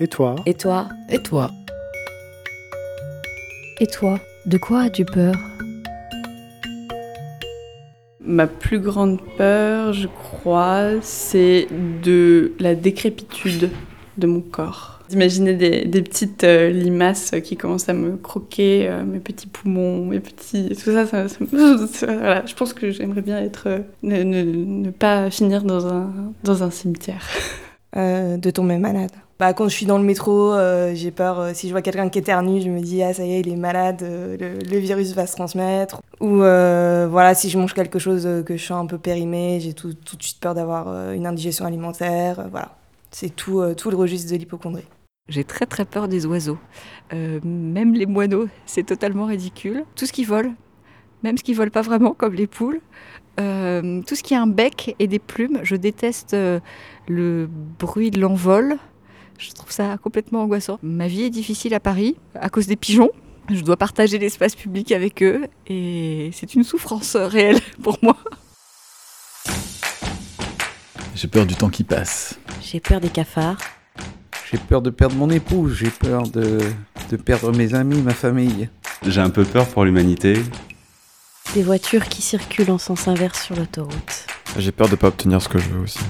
Et toi Et toi Et toi Et toi De quoi as-tu peur? Ma plus grande peur, je crois, c'est de la décrépitude de mon corps. D'imaginer des, des petites euh, limaces qui commencent à me croquer, euh, mes petits poumons, mes petits... Tout ça, ça, voilà, je pense que j'aimerais bien être... euh, ne, ne- ne pas finir dans un, dans un cimetière. Euh, de tomber malade. Bah, quand je suis dans le métro, euh, j'ai peur. euh, si je vois quelqu'un qui éternue, je me dis ah ça y est, il est malade, le, virus va se transmettre. Ou voilà, si je mange quelque chose que je sens un peu périmé, j'ai tout, de suite peur d'avoir une indigestion alimentaire. voilà, c'est tout, tout le registre de l'hypochondrie. J'ai très très peur des oiseaux. Même les moineaux, c'est totalement ridicule. Tout ce qui vole, même ce qui vole pas vraiment, comme les poules. Euh, tout ce qui a un bec et des plumes, je déteste euh, le bruit de l'envol. Je trouve ça complètement angoissant. Ma vie est difficile à Paris à cause des pigeons. Je dois partager l'espace public avec eux et c'est une souffrance réelle pour moi. J'ai peur du temps qui passe. J'ai peur des cafards. J'ai peur de perdre mon épouse, j'ai peur de, de perdre mes amis, ma famille. J'ai un peu peur pour l'humanité. Des voitures qui circulent en sens inverse sur l'autoroute. J'ai peur de pas obtenir ce que je veux aussi.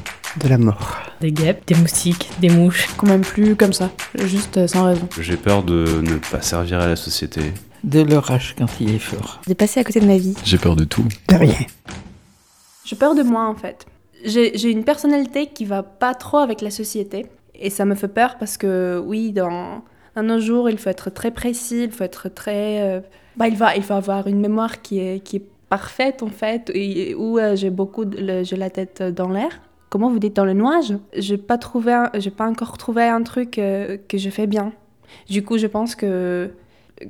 De la mort. Des guêpes, des moustiques, des mouches. Quand même plus comme ça, juste euh, sans raison. J'ai peur de ne pas servir à la société. De l'orage quand il est fort. De passer à côté de ma vie. J'ai peur de tout. De rien. J'ai peur de moi en fait. J'ai j'ai une personnalité qui va pas trop avec la société. Et ça me fait peur parce que oui, dans, dans nos jours, il faut être très précis, il faut être très... euh, bah, il, va, il faut avoir une mémoire qui est, qui est parfaite en fait, et, où euh, j'ai beaucoup... j'ai la tête dans l'air. Comment vous dites dans le nuage? J'ai pas trouvé, un- pas encore trouvé un truc euh, que je fais bien. Du coup, je pense que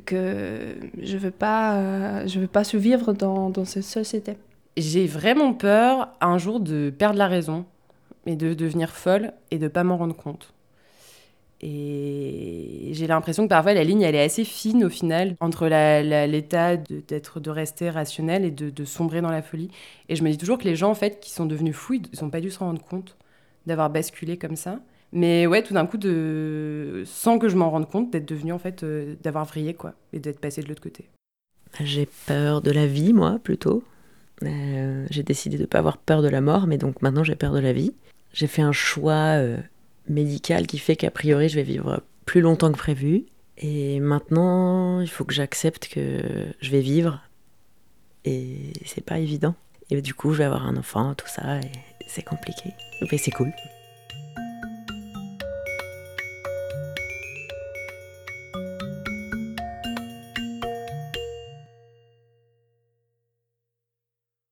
que je veux pas, je veux pas survivre dans, dans cette société. J'ai vraiment peur un jour de perdre la raison et de devenir folle et de pas m'en rendre compte. Et j'ai l'impression que parfois la ligne elle est assez fine au final entre l'état d'être de rester rationnel et de, sombrer dans la folie. Et je me dis toujours que les gens en fait qui sont devenus fous, ils n'ont pas dû se rendre compte d'avoir basculé comme ça. Mais ouais, tout d'un coup, sans que je m'en rende compte, d'être devenu en fait, euh, d'avoir vrillé quoi, et d'être passé de l'autre côté. J'ai peur de la vie, moi, plutôt. Euh, j'ai décidé de ne pas avoir peur de la mort, mais donc maintenant j'ai peur de la vie. J'ai fait un choix euh, médical qui fait qu'a priori je vais vivre plus longtemps que prévu. Et maintenant, il faut que j'accepte que je vais vivre. Et c'est pas évident. Et du coup, je vais avoir un enfant, tout ça, et c'est compliqué. Mais c'est cool.